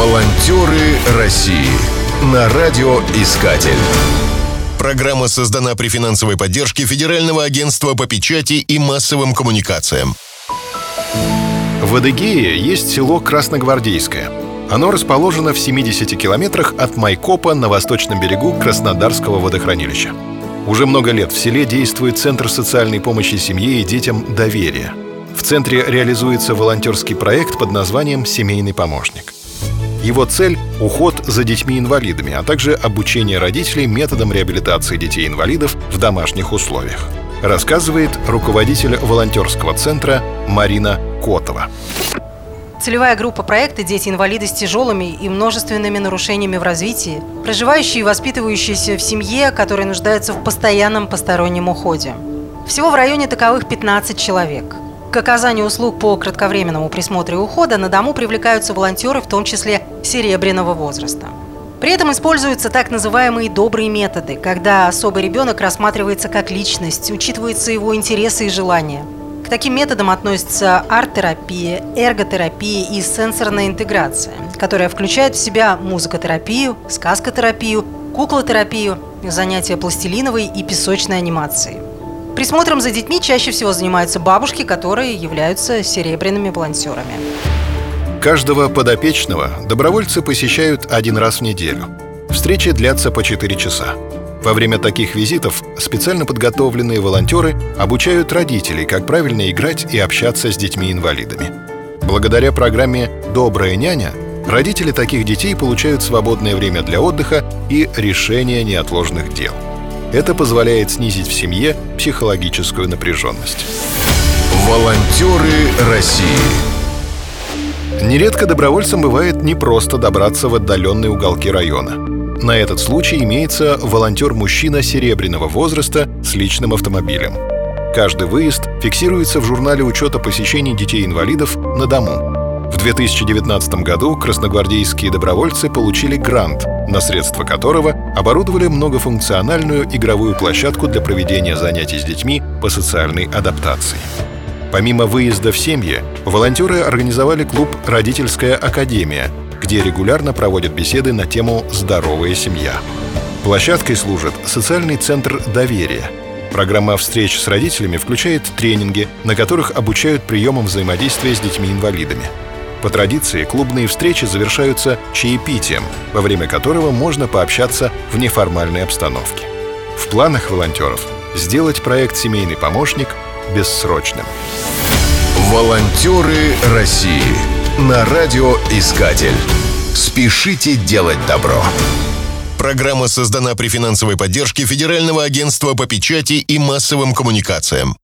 Волонтеры России на радиоискатель. Программа создана при финансовой поддержке Федерального агентства по печати и массовым коммуникациям. В Адыгее есть село Красногвардейское. Оно расположено в 70 километрах от Майкопа на восточном берегу Краснодарского водохранилища. Уже много лет в селе действует Центр социальной помощи семье и детям «Доверие». В центре реализуется волонтерский проект под названием «Семейный помощник». Его цель — уход за детьми-инвалидами, а также обучение родителей методам реабилитации детей-инвалидов в домашних условиях. Рассказывает руководитель волонтерского центра Марина Котова. Целевая группа проекта – дети-инвалиды с тяжелыми и множественными нарушениями в развитии, проживающие и воспитывающиеся в семье, которые нуждаются в постоянном постороннем уходе. Всего в районе таковых 15 человек – к оказанию услуг по кратковременному присмотру и ухода на дому привлекаются волонтеры, в том числе серебряного возраста. При этом используются так называемые добрые методы, когда особый ребенок рассматривается как личность, учитываются его интересы и желания. К таким методам относятся арт-терапия, эрготерапия и сенсорная интеграция, которая включает в себя музыкотерапию, сказкотерапию, куклотерапию, занятия пластилиновой и песочной анимацией. Присмотром за детьми чаще всего занимаются бабушки, которые являются серебряными волонтерами. Каждого подопечного добровольцы посещают один раз в неделю. Встречи длятся по 4 часа. Во время таких визитов специально подготовленные волонтеры обучают родителей, как правильно играть и общаться с детьми-инвалидами. Благодаря программе «Добрая няня» родители таких детей получают свободное время для отдыха и решения неотложных дел – это позволяет снизить в семье психологическую напряженность. Волонтеры России Нередко добровольцам бывает непросто добраться в отдаленные уголки района. На этот случай имеется волонтер-мужчина серебряного возраста с личным автомобилем. Каждый выезд фиксируется в журнале учета посещений детей-инвалидов на дому. В 2019 году красногвардейские добровольцы получили грант, на средства которого оборудовали многофункциональную игровую площадку для проведения занятий с детьми по социальной адаптации. Помимо выезда в семьи, волонтеры организовали клуб «Родительская академия», где регулярно проводят беседы на тему «Здоровая семья». Площадкой служит социальный центр доверия. Программа встреч с родителями включает тренинги, на которых обучают приемам взаимодействия с детьми-инвалидами – по традиции, клубные встречи завершаются чаепитием, во время которого можно пообщаться в неформальной обстановке. В планах волонтеров сделать проект «Семейный помощник» бессрочным. Волонтеры России на радиоискатель. Спешите делать добро. Программа создана при финансовой поддержке Федерального агентства по печати и массовым коммуникациям.